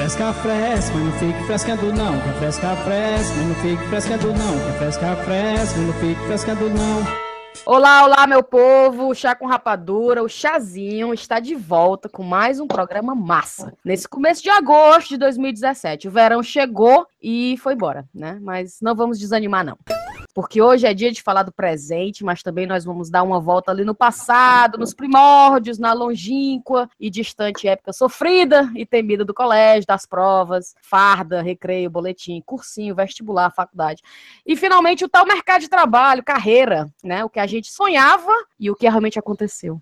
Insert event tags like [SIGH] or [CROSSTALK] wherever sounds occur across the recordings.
fresca, fresca, mas não fique frescando não. Quer fresca, fresca, mas não fique frescando não. Quer fresca, fresca, mas não fique frescando não. Olá, olá, meu povo! O Chá com Rapadura, o Chazinho, está de volta com mais um programa massa. Nesse começo de agosto de 2017. O verão chegou e foi embora, né? Mas não vamos desanimar, não porque hoje é dia de falar do presente, mas também nós vamos dar uma volta ali no passado, nos primórdios, na longínqua e distante época sofrida e temida do colégio, das provas, farda, recreio, boletim, cursinho, vestibular, faculdade. E finalmente o tal mercado de trabalho, carreira, né? O que a gente sonhava e o que realmente aconteceu.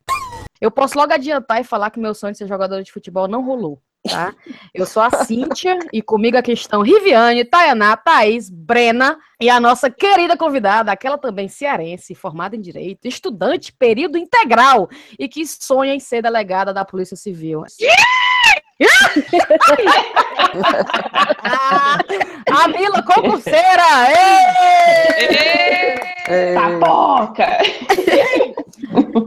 Eu posso logo adiantar e falar que meu sonho de ser jogadora de futebol não rolou tá? Eu sou a Cíntia e comigo aqui estão Riviane, Tayaná, Thaís, Brena e a nossa querida convidada, aquela também cearense, formada em Direito, estudante período integral e que sonha em ser delegada da Polícia Civil. [LAUGHS] a Mila concurseira! Tapoca! [LAUGHS]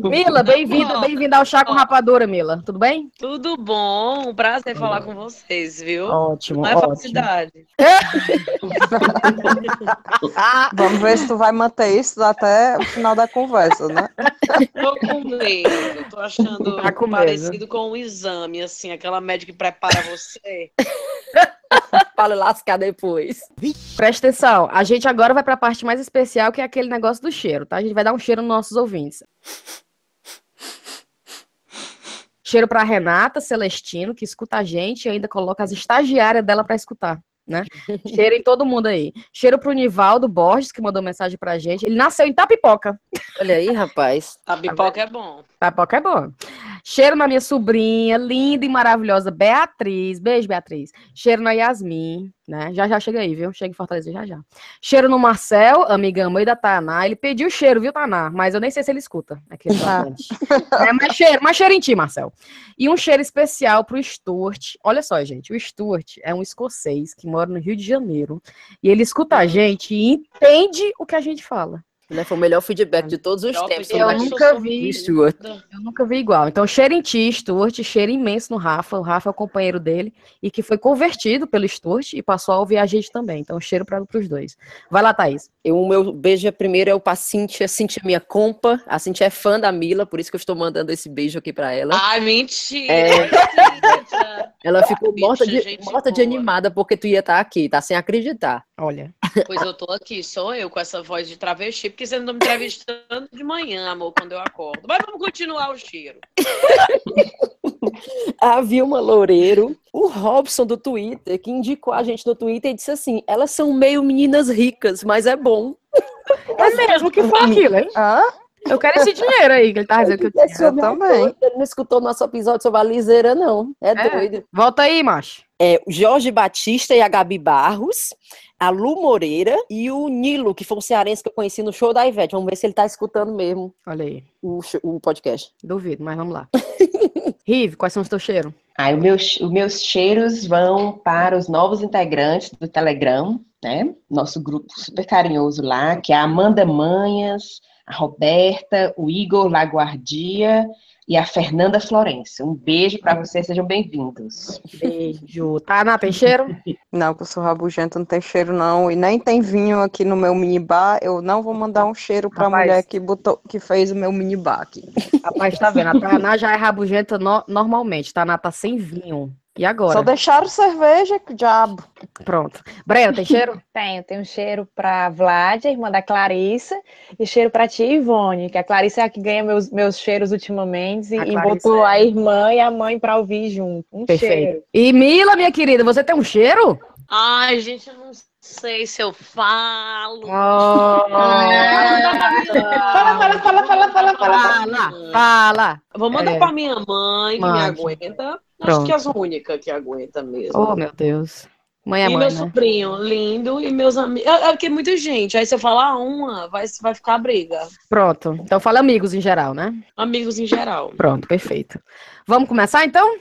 Mila, bem-vinda, bem-vinda ao Chá com Rapadura, Mila. Tudo bem? Tudo bom, um prazer falar com vocês, viu? Ótimo, Não é felicidade. [LAUGHS] Vamos ver se tu vai manter isso até o final da conversa, né? Tô com medo, tô achando Tá com medo. parecido com um exame, assim, aquela médica que prepara você. [LAUGHS] [LAUGHS] Para lascar depois. Presta atenção, a gente agora vai para a parte mais especial, que é aquele negócio do cheiro, tá? A gente vai dar um cheiro nos nossos ouvintes. Cheiro para Renata Celestino, que escuta a gente e ainda coloca as estagiárias dela para escutar. Né? Cheiro em todo mundo aí. Cheiro pro Nivaldo Borges, que mandou mensagem pra gente. Ele nasceu em Tapipoca. Olha aí, rapaz. A pipoca é bom. Tapipoca é bom. Cheiro na minha sobrinha, linda e maravilhosa Beatriz. Beijo, Beatriz. Cheiro na Yasmin, né? Já já chega aí, viu? Chega em Fortaleza já já. Cheiro no Marcel, amiga mãe da Taná. Ele pediu cheiro, viu, Taná? Mas eu nem sei se ele escuta. Aquele bastante. é, mas cheiro, mas cheiro em ti, Marcel. E um cheiro especial pro Stuart. Olha só, gente, o Stuart é um escocês que mora no Rio de Janeiro. E ele escuta a gente e entende o que a gente fala. Né? Foi o melhor feedback de todos os tempos. Eu nunca vi. Stuart. Eu nunca vi igual. Então, cheiro em ti, Stuart, cheiro imenso no Rafa. O Rafa é o companheiro dele e que foi convertido pelo Stuart e passou a ouvir a gente também. Então, cheiro para os dois. Vai lá, Thaís. Eu, o meu beijo primeiro é o pra Cintia. Cintia é minha compa. A Cintia é fã da Mila, por isso que eu estou mandando esse beijo aqui pra ela. Ai, mentira! É. Ela ficou bicha, morta, de, morta de animada porque tu ia estar aqui, tá? Sem acreditar. Olha. Pois eu tô aqui, sou eu com essa voz de travesti, porque você não me entrevistando de manhã, amor, quando eu acordo. Mas vamos continuar o cheiro. [LAUGHS] A Vilma Loureiro, o Robson do Twitter, que indicou a gente no Twitter e disse assim: elas são meio meninas ricas, mas é bom. É mesmo, que foi aquilo, hein? Hã? Eu quero esse dinheiro aí que ele tá dizendo que eu tinha. É também. Ele não escutou nosso episódio sobre a liseira, não. É, É. doido. Volta aí, macho. É, o Jorge Batista e a Gabi Barros, a Lu Moreira e o Nilo, que foi um cearense que eu conheci no show da Ivete. Vamos ver se ele tá escutando mesmo Olha aí. o, o podcast. Duvido, mas vamos lá. [LAUGHS] Rive, quais são os teus cheiros? O meu- os meus cheiros vão para os novos integrantes do Telegram, né? Nosso grupo super carinhoso lá, que é a Amanda Manhas, a Roberta, o Igor Laguardia e a Fernanda Florencio. Um beijo para vocês, sejam bem-vindos. Beijo. Taná, tem cheiro? [LAUGHS] Não, que eu sou rabugento, não tem cheiro não. E nem tem vinho aqui no meu minibar. Eu não vou mandar um cheiro pra Rapaz. mulher que, botou, que fez o meu minibar aqui. Rapaz, tá vendo? A Taná já é rabugenta no- normalmente. Taná tá sem vinho. E agora? Só deixaram cerveja, que diabo. Pronto. Brena, tem cheiro? [LAUGHS] Tenho, tenho cheiro pra Vlad, a irmã da Clarissa, e cheiro pra tia Ivone, que a Clarissa é a que ganha meus, meus cheiros ultimamente, e, e botou é. a irmã e a mãe pra ouvir junto. Um Perfeito. cheiro. E Mila, minha querida, você tem um cheiro? Ai, gente, eu não sei se eu falo. Fala, fala, fala, fala, fala, fala. Fala, fala. Vou mandar É. pra minha mãe, que me aguenta. Pronto. Acho que é as únicas que aguenta mesmo. Oh, meu Deus. Mãe é e mãe, meu né? sobrinho, lindo, e meus amigos. É, é porque é muita gente. Aí se eu falar uma, vai, vai ficar briga. Pronto. Então fala amigos em geral, né? Amigos em geral. Pronto, perfeito. Vamos começar então?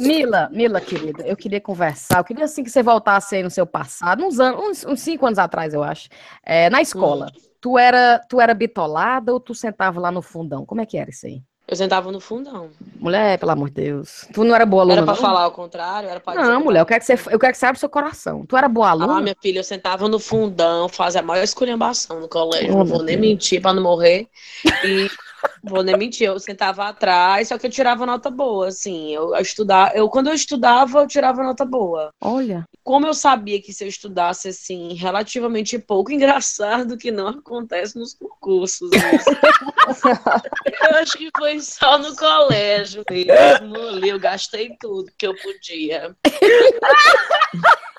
Mila, Mila, querida, eu queria conversar. Eu queria assim que você voltasse aí no seu passado, uns anos, uns, uns cinco anos atrás, eu acho. É, na escola. Tu era, tu era bitolada ou tu sentava lá no fundão? Como é que era isso aí? Eu sentava no fundão. Mulher, pelo amor de Deus. Tu não era boa aluna, Era pra não? falar ao contrário? Era pra Não, mulher, eu quero que você, eu quero que você abra seu coração. Tu era boa aluna? Ah, minha filha, eu sentava no fundão, fazia a maior esculhambação no colégio. Não vou nem mentir pra não morrer. E vou nem mentir, eu sentava atrás, só que eu tirava nota boa, assim. Eu, eu estudava, eu quando eu estudava, eu tirava nota boa. Olha. Como eu sabia que se eu estudasse assim, relativamente pouco, [LAUGHS] engraçado que não acontece nos concursos. né? [LAUGHS] eu acho que foi só no colégio mesmo. Ali eu gastei tudo que eu podia. [LAUGHS]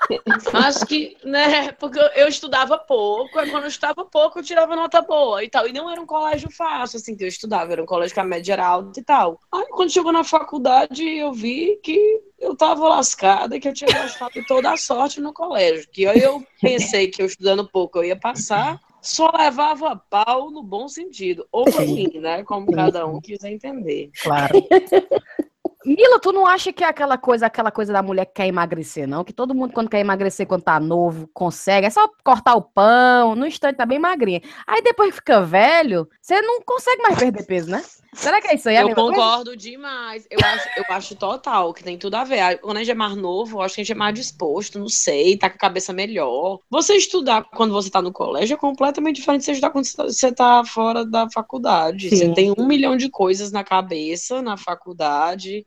Acho que, né, porque eu, eu estudava pouco, aí quando eu estudava pouco, eu tirava nota boa e tal. E não era um colégio fácil, assim, que eu estudava, era um colégio que a média era alta e tal. Aí quando chegou na faculdade, eu vi que eu tava lascada, que eu tinha gastado toda a sorte no colégio. Que aí eu pensei que eu estudando pouco eu ia passar, só levava pau no bom sentido. Ou assim, né? Como cada um quiser entender. Claro. Mila, tu não acha que é aquela coisa, aquela coisa da mulher que quer emagrecer, não? Que todo mundo, quando quer emagrecer, quando tá novo, consegue. É só cortar o pão, no instante tá bem magrinha. Aí depois que fica velho, você não consegue mais perder peso, né? Será que é isso aí? Eu mesma coisa? concordo demais. Eu acho, eu acho total que tem tudo a ver. Quando a gente é mais novo, eu acho que a gente é mais disposto, não sei, tá com a cabeça melhor. Você estudar quando você tá no colégio é completamente diferente de você estudar quando você tá- você tá fora da faculdade. Sim. Você tem um milhão de coisas na cabeça, na faculdade.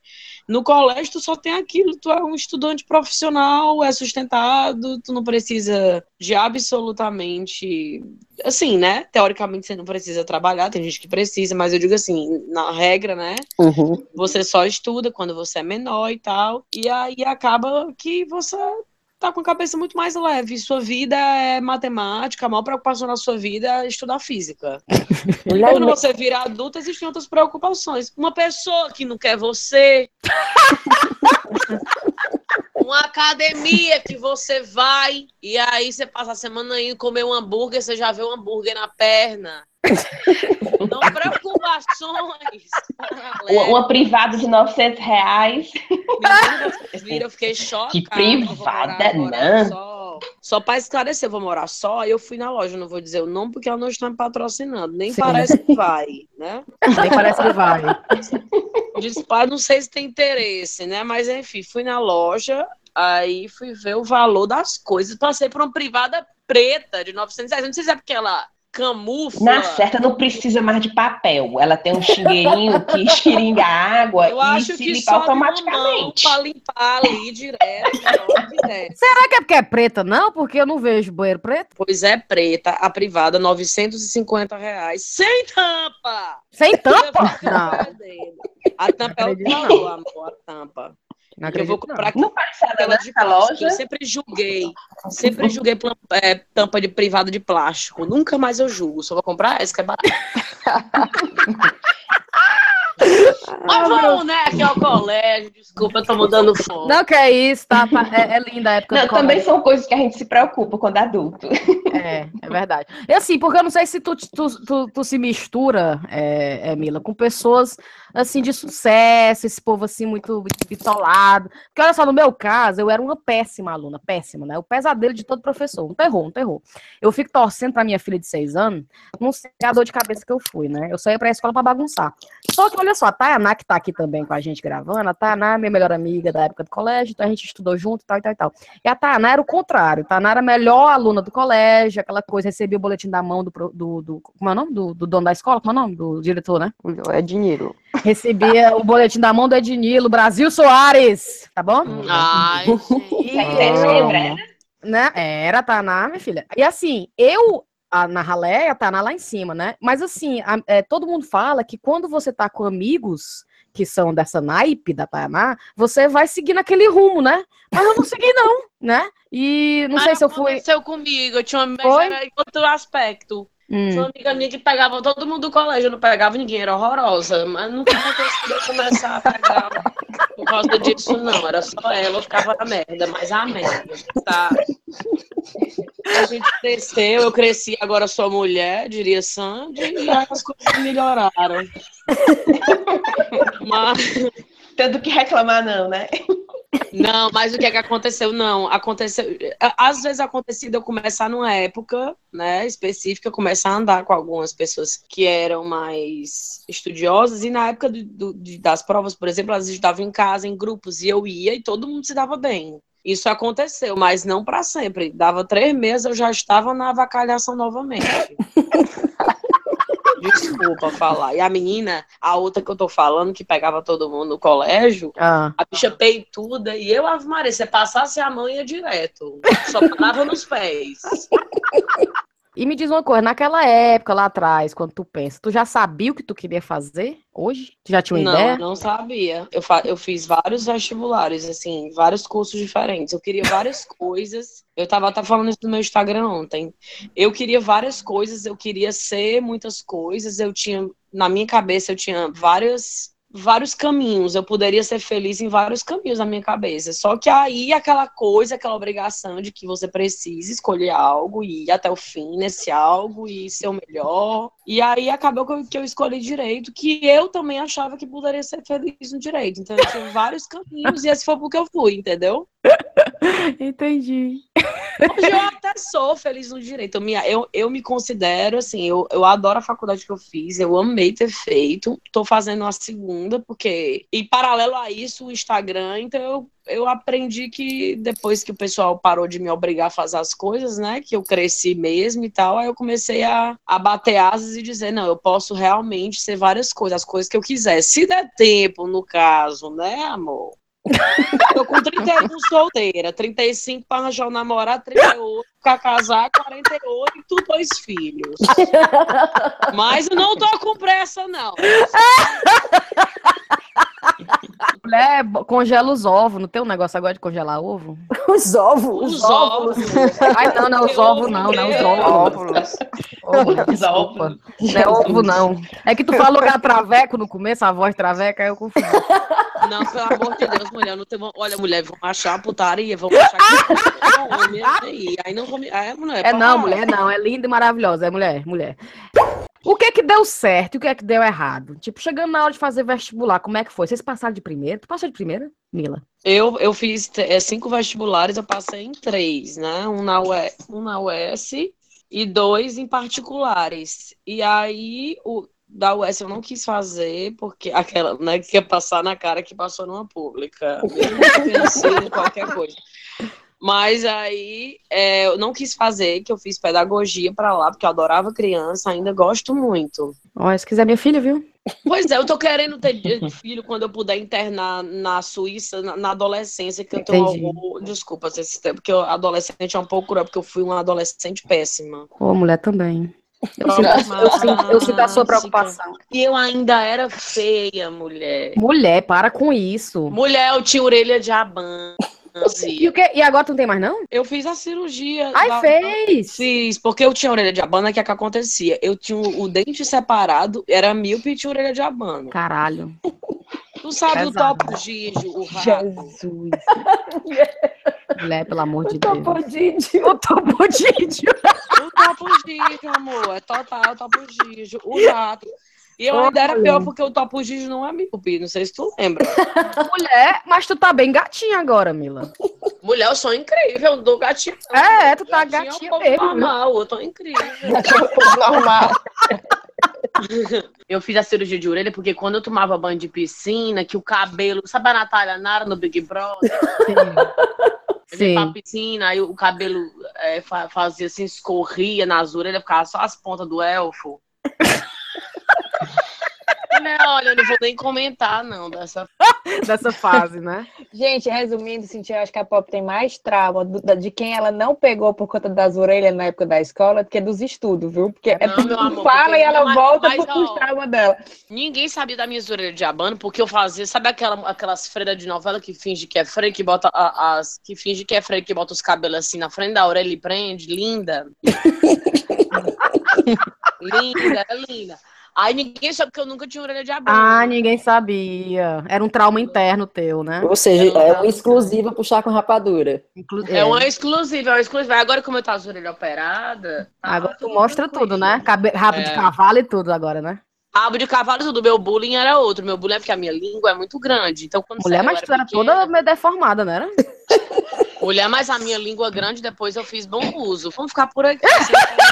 No colégio, tu só tem aquilo, tu é um estudante profissional, é sustentado, tu não precisa de absolutamente. Assim, né? Teoricamente, você não precisa trabalhar, tem gente que precisa, mas eu digo assim, na regra, né? Uhum. Você só estuda quando você é menor e tal. E aí acaba que você tá com a cabeça muito mais leve. Sua vida é matemática, a maior preocupação na sua vida é estudar física. [LAUGHS] Quando você vira adulta, existem outras preocupações. Uma pessoa que não quer você. [LAUGHS] Uma academia que você vai e aí você passa a semana indo comer um hambúrguer, você já vê um hambúrguer na perna. [LAUGHS] Não preocupações. [LAUGHS] Uma, uma privada de 900 reais. Menina, viram, eu fiquei chocada. Que privada, não. Só, só para esclarecer, eu vou morar só. Eu fui na loja, não vou dizer o nome porque ela não está me patrocinando. Nem Sim. parece que vai, né? [LAUGHS] Nem parece que vai. Disse, pai, não sei se tem interesse, né? Mas enfim, fui na loja, aí fui ver o valor das coisas. Passei por uma privada preta de 900 reais. Não sei se é porque ela camufla. Na certa, não precisa mais de papel. Ela tem um xingueirinho que [LAUGHS] xiringa a água Eu e acho se que limpa automaticamente. para limpar ali direto. desce. [LAUGHS] Será que é porque é preta, não? Porque eu não vejo banheiro preto. Pois é, preta, a privada, 950 reais, sem tampa! Sem tampa? Não. A tampa é o não. amor, a tampa. Não eu vou comprar não. Não parece ela aquela de plástico. Eu loja. sempre julguei, sempre julguei é, tampa de privada de plástico. Nunca mais eu julgo, só vou comprar essa que é barata. [LAUGHS] Mas vamos, né, aqui ao colégio, desculpa, eu tô mudando fome. Não, que é isso, tá? É, é linda a época Não, do colégio. também são coisas que a gente se preocupa quando é adulto. É, é verdade. E assim, porque eu não sei se tu, tu, tu, tu se mistura, é, é, Mila, com pessoas assim de sucesso, esse povo assim muito bitolado. Porque olha só, no meu caso, eu era uma péssima aluna, péssima, né? O pesadelo de todo professor, um terror, um terror. Eu fico torcendo pra minha filha de seis anos, não sei a dor de cabeça que eu fui, né? Eu só ia pra escola pra bagunçar. Só que olha só, a Tayaná, que tá aqui também com a gente gravando, a Tayaná minha melhor amiga da época do colégio, então a gente estudou junto e tal, e tal, e tal. E a Tayaná era o contrário. A Tayaná era a melhor aluna do colégio, aquela coisa, recebia o boletim da mão do, do, do como é o nome? Do, do dono da escola, como é o nome? Do diretor, né? É dinheiro. Recebia o boletim da mão do Ednilo, Brasil Soares, tá bom? [LAUGHS] Ai, gente. Você lembra? Né? Era a Tayaná, minha filha. E assim, eu a, na ralé, a Tayaná lá em cima, né? Mas assim, a- é, todo mundo fala que quando você tá com amigos que são dessa naipe da Tayaná, você vai seguir naquele rumo, né? Mas eu não segui, não, né? E não sei se eu fui. aconteceu comigo, eu tinha uma era em outro aspecto. Hum. Tinha uma amiga minha que pegava todo mundo do colégio, eu não pegava ninguém, era horrorosa. Mas nunca eu começar a pegar por causa disso, não. Era só ela, eu ficava na merda, mas a merda, tá? A gente cresceu, eu cresci, agora sou mulher, diria Sandy, e as coisas melhoraram. [LAUGHS] Mas, Tanto que reclamar, não, né? Não, mas o que é que aconteceu? Não, aconteceu. Às vezes acontecia de eu começar numa época, né, específica, começar a andar com algumas pessoas que eram mais estudiosas, e na época do, do, das provas, por exemplo, elas estavam em casa, em grupos, e eu ia e todo mundo se dava bem. Isso aconteceu, mas não para sempre. Dava três meses, eu já estava na avacalhação novamente. [LAUGHS] [LAUGHS] Desculpa falar. E a menina, a outra que eu tô falando, que pegava todo mundo no colégio, Ah, a bicha peituda e eu, Ave Maria, você passasse a mão ia direto. Só parava nos pés. [LAUGHS] E me diz uma coisa, naquela época lá atrás, quando tu pensa, tu já sabia o que tu queria fazer hoje? Tu já tinha uma Não, ideia? não sabia. Eu, fa- eu fiz vários vestibulares, assim, vários cursos diferentes. Eu queria várias [LAUGHS] coisas. Eu tava até falando isso no meu Instagram ontem. Eu queria várias coisas, eu queria ser muitas coisas. Eu tinha, na minha cabeça, eu tinha várias, vários caminhos. Eu poderia ser feliz em vários caminhos na minha cabeça. Só que aí aquela coisa, aquela obrigação de que você precisa escolher algo e ir até o fim nesse algo e ser o melhor. E aí acabou que eu, escolhi direito, que eu também achava que poderia ser feliz no direito. Então eu vários caminhos e esse foi porque eu fui, entendeu? [LAUGHS] [LAUGHS] Entendi. Hoje eu até sou feliz no direito. Eu me, eu, eu me considero, assim, eu, eu adoro a faculdade que eu fiz, eu amei ter feito. Tô fazendo a segunda, porque. E paralelo a isso, o Instagram, então eu, eu aprendi que depois que o pessoal parou de me obrigar a fazer as coisas, né? Que eu cresci mesmo e tal, aí eu comecei a, a bater asas e dizer, não, eu posso realmente ser várias coisas, as coisas que eu quiser. Se der tempo, no caso, né, amor? [LAUGHS] Tô com 31 solteira, 35 para arranjar um namorado, 38 para casar, 48 e tu dois filhos. Mas não tô com pressa, não. [LAUGHS] Mulher, congela os ovos. Não tem um negócio agora de congelar ovo? Os ovos. Os ovos. Ai, não, não, os ovos não, não, os ovos. Óvulos. Ovo, Os desculpa. ovos. Não é ovo, não. É que tu falou que era traveco no começo, a voz traveca, aí eu confundi. Não, pelo amor de Deus, mulher. Não tem... Olha, mulher, vão achar putaria, vão achar que homem aí. Não vou. Aí, mulher, É não, para. mulher, não. É linda e maravilhosa. É mulher, mulher. O que é que deu certo e o que é que deu errado? Tipo, chegando na hora de fazer vestibular, como é que foi? Vocês passaram de primeira? Tu passou de primeira, Mila? Eu, eu fiz é, cinco vestibulares, eu passei em três, né? Um na, UE, um na UES e dois em particulares. E aí, o da UES eu não quis fazer, porque aquela, né, que quer passar na cara que passou numa pública, mesmo qualquer coisa. Mas aí é, eu não quis fazer, que eu fiz pedagogia pra lá, porque eu adorava criança, ainda gosto muito. Olha, se quiser minha filha, viu? Pois é, eu tô querendo ter filho quando eu puder internar na Suíça, na, na adolescência, que eu tenho algum... Desculpa, esse tempo, porque eu, adolescente é um pouco cruel, porque eu fui uma adolescente péssima. Ô, mulher também. Eu sinto, a- eu sinto- eu sinto a sua preocupação. E eu ainda era feia, mulher. Mulher, para com isso. Mulher, eu tinha orelha de abano. E, o que, e agora tu não tem mais, não? Eu fiz a cirurgia. Ai, da- fez! Fiz, porque eu tinha orelha de abano, o que, é que acontecia? Eu tinha o, o dente separado, era míope e tinha orelha de abano. Caralho. Tu sabe o Pesado. topo Gigi, o rato? Jesus. [LAUGHS] Mulher, pelo amor de Deus. Topodídio. Eu tô bodídio. O Topo Gigi, amor, é total o Topo Gigi, o rato. E eu ainda era Olha. pior porque o Topo Gigi não é míope, não sei se tu lembra. [LAUGHS] Mulher, mas tu tá bem gatinha agora, Mila. Mulher, eu sou incrível, eu dou gatinho. não. É, tu tá Gatinho gatinha é um pouco mesmo, normal, eu tô incrível. [LAUGHS] Normal. [LAUGHS] Eu fiz a cirurgia de orelha porque quando eu tomava banho de piscina, que o cabelo, sabe a Natália Nara no Big Brother? Eu ia pra Sim. piscina, aí o cabelo é, fa- fazia assim, escorria nas orelhas, ficava só as pontas do elfo. Né, olha, eu não vou nem comentar, não, dessa. [LAUGHS] Dessa fase, né? Gente, resumindo, assim, eu acho que a Pop tem mais trauma do- de quem ela não pegou por conta das orelhas na época da escola do que dos estudos, viu? Porque é Não, tudo amor, fala e ela mas- volta mas, pro ó, trauma dela. Ninguém sabia da minha orelhas de abano, porque eu fazia, sabe aquela, aquelas freiras de novela que finge que é freio, que bota a- as. que finge que é freio, que bota os cabelos assim na frente da orelha e prende? Linda. [LAUGHS] linda, é linda. Aí ninguém sabe que eu nunca tinha orelha de abano. Ah, ninguém sabia. Era um trauma interno teu, né? Ou seja, é uma exclusiva puxar com rapadura. Inclu- É uma exclusiva, é uma exclusiva. Agora, como eu tô as orelhas operadas. tá Agora tu mostra tranquilo. tudo, né? Cabe... Rabo de É. cavalo e tudo agora, né? Rabo de cavalo, tudo. Meu bullying era outro. Meu bullying é porque a minha língua é muito grande. Então, quando Mulher, eu mas tu era pequena- toda meio deformada, não era? [LAUGHS] Mulher, mas a minha língua grande, depois eu fiz bom uso. Vamos ficar por aqui. [LAUGHS]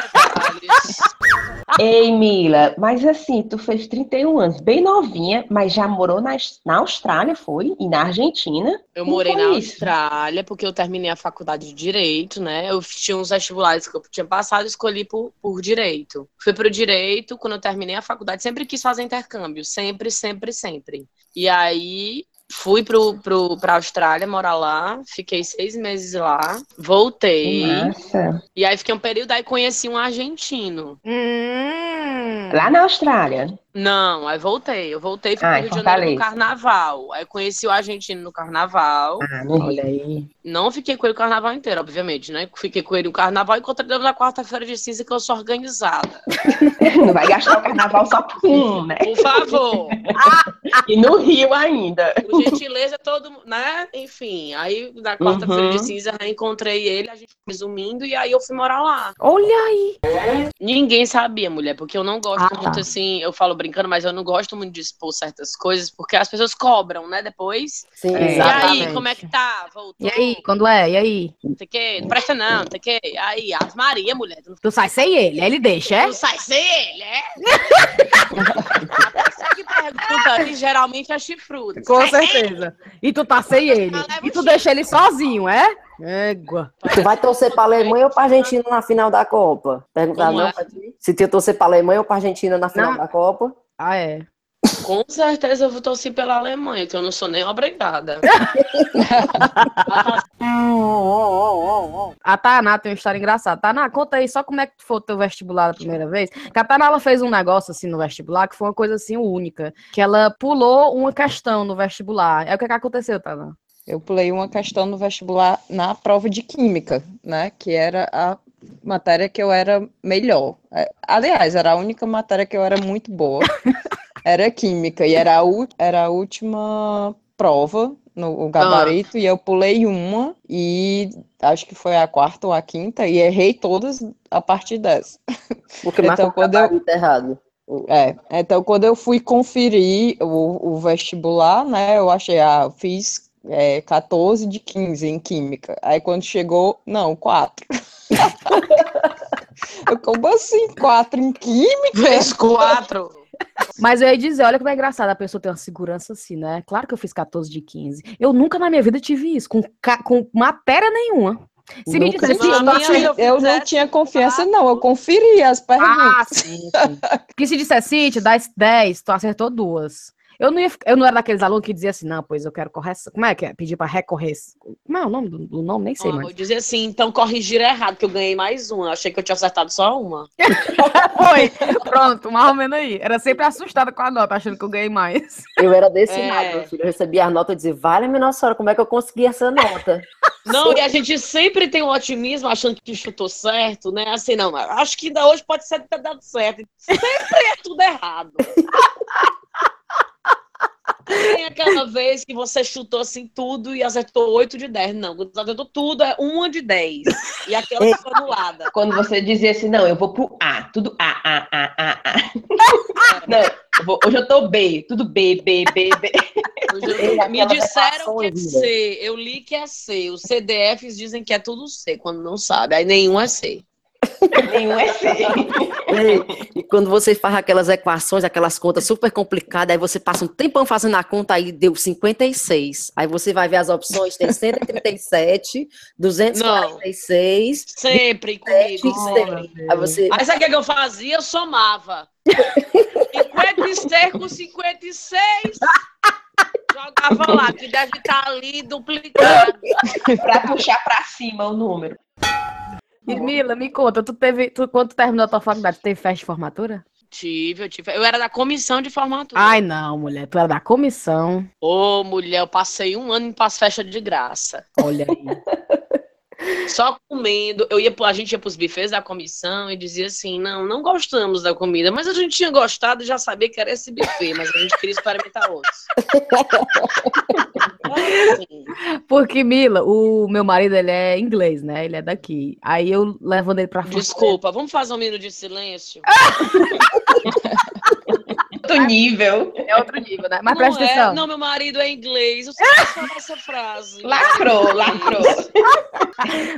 [LAUGHS] Ei, Mila, mas assim, tu fez 31 anos, bem novinha, mas já morou na, na Austrália, foi? E na Argentina? Eu Como morei na isso? Austrália, porque eu terminei a faculdade de Direito, né? Eu tinha uns vestibulares que eu tinha passado e escolhi por, por Direito. Fui pro Direito, quando eu terminei a faculdade, sempre quis fazer intercâmbio. Sempre, sempre, sempre. E aí, fui pro, pro, pra Austrália morar lá, fiquei seis meses lá, voltei. Massa. E aí, fiquei um período, aí conheci um argentino. Hum. Lá na Austrália. Não, aí voltei. Eu voltei, fui Ah, pro em Rio de Janeiro no carnaval. Aí conheci o argentino no carnaval. Ah. Olha aí. Não fiquei com ele o carnaval inteiro, obviamente, né? Fiquei com ele o carnaval e encontrei ele na quarta-feira de cinza que eu sou organizada. [LAUGHS] Não vai gastar o carnaval só por um, né? Por favor. [LAUGHS] [LAUGHS] E no Rio ainda. Por gentileza, todo mundo, né? Enfim, aí na quarta-feira Uhum. de cinza reencontrei ele, a gente resumindo, e aí eu fui morar lá. Olha aí. Ninguém sabia, mulher, porque eu não gosto Ah, tá. muito assim, eu falo brincando, mas eu não gosto muito de expor certas coisas, porque as pessoas cobram, né? Depois. Sim, É. E exatamente. aí, como é que tá? Voltou? E aí, quando é? E aí? Não sei o quê, não presta não, não sei o quê. Aí, as Maria, mulher, tu não Tu sai sem ele, aí ele deixa, é? Tu sai sem ele, é? [LAUGHS] Que pergunta [LAUGHS] geralmente é chifrudo. Com certeza. E tu tá sem ele. E tu deixa ele sozinho, é? Égua. Tu vai torcer pra Alemanha ou pra Argentina na final da Copa? Perguntaram não é? pra ti? Se tu torcer pra Alemanha ou pra Argentina na final Não. da Copa? Ah, é. Com certeza eu vou torcer pela Alemanha, que eu não sou nem obrigada. [LAUGHS] A Taná tem uma história engraçada. Taná, conta aí só como é que foi o teu vestibular da primeira vez. Que a Taná, ela fez um negócio assim no vestibular que foi uma coisa assim única. Que ela pulou uma questão no vestibular. É o que, que aconteceu, Taná? Eu pulei uma questão no vestibular na prova de química, né? Que era a matéria que eu era melhor. É, Aliás, era a única matéria que eu era muito boa. [LAUGHS] Era química. E era a, era a última prova no o gabarito. E eu pulei uma. E acho que foi a quarta ou a quinta. E errei todas a partir dessa. Porque Então, marcou o quando eu- gabarito errado. É, então quando eu fui conferir o, o vestibular, né, eu achei, ah, eu fiz é, 14 de 15 em química. Aí quando chegou, não, 4. [LAUGHS] Eu, como assim, 4 em química? Fez quatro. Mas eu ia dizer, olha como é engraçado a pessoa ter uma segurança assim, né? Claro que eu fiz 14 de 15. Eu nunca na minha vida tive isso, com, ca- com matéria nenhuma. Se me dissesse, Não, eu achei- filha- Eu não tinha confiança, não, eu conferi as perguntas. Ah, sim, sim. [LAUGHS] Porque se disser Cintia, dá 10, tu acertou duas. Eu não, ia, eu não era daqueles alunos que dizia assim, não, pois eu quero correção. Como é que é? Pedir pra recorrer. Como é o nome do, do nome? Nem sei Ah, mais. vou dizer assim, então corrigiram errado, que eu ganhei mais uma. Eu achei que eu tinha acertado só uma. [LAUGHS] Foi. Pronto, mais ou menos aí. Era sempre assustada com a nota, achando que eu ganhei mais. Eu era desse É. lado, meu filho. Eu recebia as notas e dizia, vale, minha nossa senhora, como é que eu consegui essa nota? [LAUGHS] Não, e a gente sempre tem um otimismo achando que chutou certo, né? Assim, não, mas acho que ainda hoje pode ser ter dado certo. Sempre é tudo errado. [LAUGHS] Tem aquela vez que você chutou assim tudo e acertou 8 de 10. Não, quando você acertou tudo é uma de 10. E aquela que foi anulada. Quando você dizia assim, não, eu vou pro A, tudo A, A, A, A, A. [LAUGHS] Não, eu vou- hoje eu tô B, tudo B, B, B, B. Eu- Ei, Me disseram que é? C. Eu li que é C. Os CDFs dizem que é tudo C, quando não sabe. Aí nenhum é C. Nenhum é. Ei, E quando você faz aquelas equações, aquelas contas super complicadas, aí você passa um tempão fazendo a conta, aí deu 56. Aí você vai ver as opções, tem 137, 246, Sempre Sete, comigo. sempre. aí você... Aí sabe o que que eu fazia? Eu somava. 56 com 56. Jogava lá, que deve estar ali duplicado. pra puxar pra cima o número. E Mila, me conta, tu teve, tu, quando tu terminou a tua faculdade, tu teve festa de formatura? Tive, eu tive. Eu era da comissão de formatura. Ai, não, mulher, tu era da comissão. Ô, mulher, eu passei um ano para as festas de graça. Olha aí. [LAUGHS] Só comendo. Eu ia, a gente ia para os bufês da comissão e dizia assim: não, não gostamos da comida, mas a gente tinha gostado e já sabia que era esse buffet, mas a gente queria experimentar outros. Assim. [LAUGHS] Porque, Mila, o meu marido, ele é inglês, né? Ele é daqui. Aí eu levando ele pra Fortaleza. Desculpa, vamos fazer um minuto de silêncio? [LAUGHS] outro nível. É outro nível, né? Mas não presta é, atenção. não, meu marido é inglês. Eu sei só dessa frase. Lacrou, lacrou. [LAUGHS]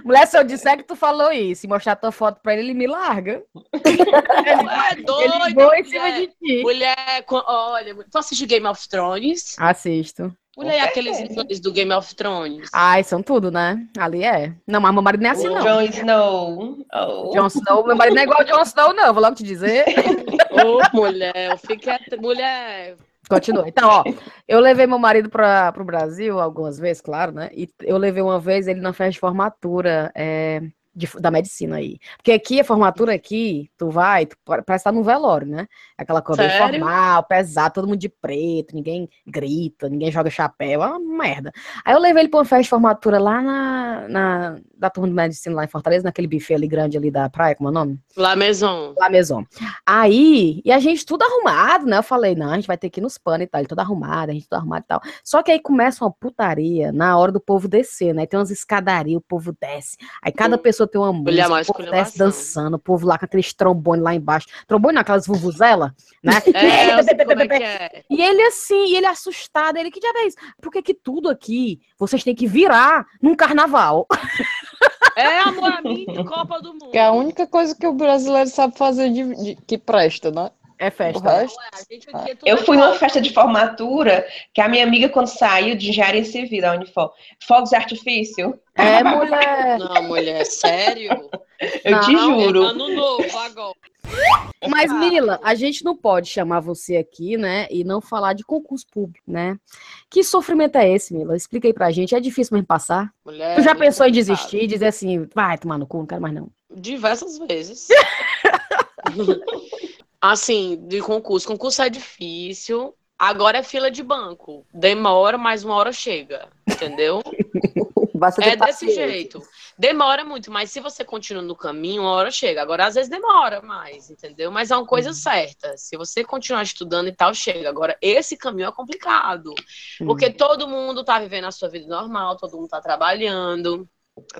Mulher, se eu disser que tu falou isso e mostrar tua foto pra ele, ele me larga. É Ele doido. voa em cima mulher. de ti. Mulher, olha, tu assiste Game of Thrones? Assisto. Mulher, Com aqueles inglês do Game of Thrones. Ai, são tudo, né? Ali é. Não, mas meu marido não é assim, não. Jon Snow. Oh. Jon Snow, meu marido não é igual ao Jon Snow, não, vou logo te dizer. Ô, mulher, eu fiquei. at- Mulher. Continua. Então, ó, eu levei meu marido para o Brasil algumas vezes, claro, né? E eu levei uma vez ele na festa de formatura é, de- da medicina aí. Porque aqui, a formatura aqui, tu vai, tu pa- parece estar num velório, né? Aquela coisa bem Sério? formal, pesado, todo mundo de preto, ninguém grita, ninguém joga chapéu, é uma merda. Aí eu levei ele para uma festa de formatura lá na, na- da turma de medicina lá em Fortaleza, naquele buffet ali grande ali da praia, como é o nome? La Maison. La Maison. Aí, e a gente tudo arrumado, né? Eu falei, não, a gente vai ter que ir nos panos e tal, ele tudo arrumado, a gente tudo arrumado e tal. Só que aí começa uma putaria na hora do povo descer, né? Tem umas escadarias, o povo desce. Aí cada Hum. pessoa tem uma música, mais o povo desce dançando, o povo lá com aqueles trombones lá embaixo. Trombone naquelas vuvuzela, né? [LAUGHS] É, eu sei como é que é. E ele assim, e ele assustado, ele, que diabo é isso? Por que que tudo aqui vocês têm que virar num carnaval? É, amor, a minha Copa do Mundo. Que é a única coisa que o brasileiro sabe fazer de, de- que presta, né? É festa. né? é tudo Eu fui numa festa de formatura que a minha amiga, quando saiu de engenharia civil da Unifor, fogos de artifício, É, [LAUGHS] mulher. Não, mulher, sério? eu te Não, juro. Ano novo agora. Mas, Mila, a gente não pode chamar você aqui, né, e não falar de concurso público, né? Que sofrimento é esse, Mila? Explica aí pra gente. É difícil mesmo passar? Mulher, Tu já muito pensou em desistir e dizer assim, vai tomar no cu, não quero mais não. Diversas vezes. [LAUGHS] assim, de concurso. Concurso é difícil. Agora é fila de banco. Demora, mas uma hora chega. Entendeu? [LAUGHS] É desse jeito. Demora muito, mas se você continua no caminho, uma hora chega. Agora, às vezes, demora mais, entendeu? Mas é uma coisa certa. Se você continuar estudando e tal, chega. Agora, esse caminho é complicado. Porque todo mundo tá vivendo a sua vida normal, todo mundo tá trabalhando,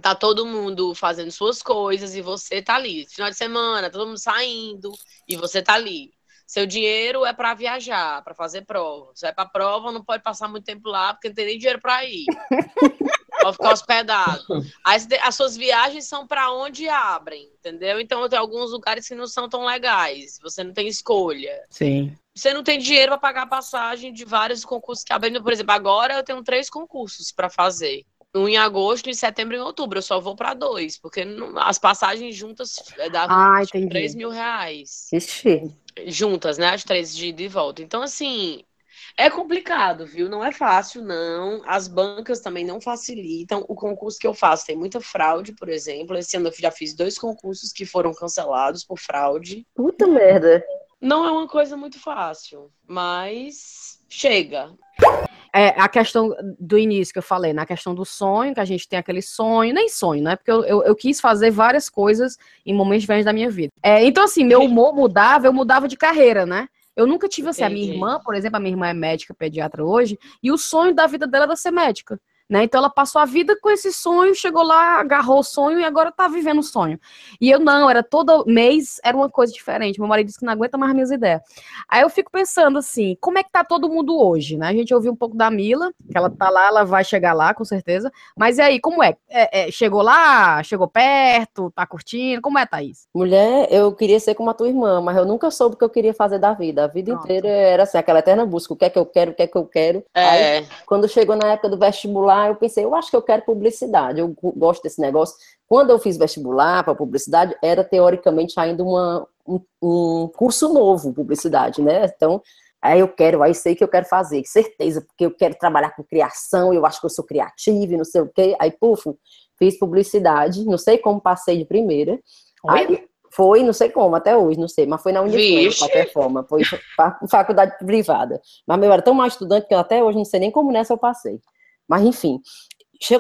tá todo mundo fazendo suas coisas e você tá ali. Final de semana, todo mundo saindo e você tá ali. Seu dinheiro é para viajar, para fazer prova. Você vai para prova, não pode passar muito tempo lá porque não tem nem dinheiro para ir. [LAUGHS] Pode ficar hospedado. As, as suas viagens são para onde abrem, entendeu? Então tem alguns lugares que não são tão legais. Você não tem escolha Sim. você não tem dinheiro para pagar a passagem de vários concursos que abrem. Por exemplo, agora eu tenho três concursos para fazer. Um em agosto, em setembro e em outubro. Eu só vou para dois, porque não- as passagens juntas é, davam Ah, acho que entendi. 3 mil reais. Ixi, Juntas, né? As três de ida e volta. Então, assim, é complicado, viu? Não é fácil, não. As bancas também não facilitam. O concurso que eu faço tem muita fraude, por exemplo. Esse ano eu já fiz dois concursos que foram cancelados por fraude. puta merda. Não é uma coisa muito fácil, mas chega. É, a questão do início que eu falei, na questão do sonho, que a gente tem aquele sonho, nem sonho, né? Porque eu, eu, eu quis fazer várias coisas em momentos diferentes da minha vida. É, então, assim, meu humor mudava, eu mudava de carreira, né? Eu nunca tive assim, a minha irmã, por exemplo, a minha irmã é médica, pediatra hoje, e o sonho da vida dela era ser médica. Né? Então ela passou a vida com esse sonho, chegou lá, agarrou o sonho e agora tá vivendo o sonho. E eu não, era todo mês, era uma coisa diferente. Meu marido disse que não aguenta mais minhas ideias. Aí eu fico pensando assim, como é que tá todo mundo hoje, né? A gente ouviu um pouco da Mila, que ela tá lá, ela vai chegar lá, com certeza. Mas e aí, como é? É, é, chegou lá, chegou perto, tá curtindo? Como é, Thaís? Mulher, eu queria ser como a tua irmã, mas eu nunca soube o que eu queria fazer da vida. A vida Pronto. inteira era assim, aquela eterna busca, o que é que eu quero, o que é que eu quero. Aí, É, quando chegou na época do vestibular, eu pensei, eu acho que eu quero publicidade, eu gosto desse negócio. Quando eu fiz vestibular para publicidade, era teoricamente ainda uma, um, um curso novo, publicidade, né? Então, aí eu quero, aí sei que eu quero fazer, certeza, porque eu quero trabalhar com criação, eu acho que eu sou criativa e não sei o quê. Aí, puf, fiz publicidade, não sei como passei de primeira. Aí, foi, não sei como, até hoje, não sei, mas foi na Unifran, de qualquer forma, foi fa- [LAUGHS] faculdade privada. Mas eu era tão mais estudante que eu até hoje não sei nem como nessa eu passei. Mas, enfim,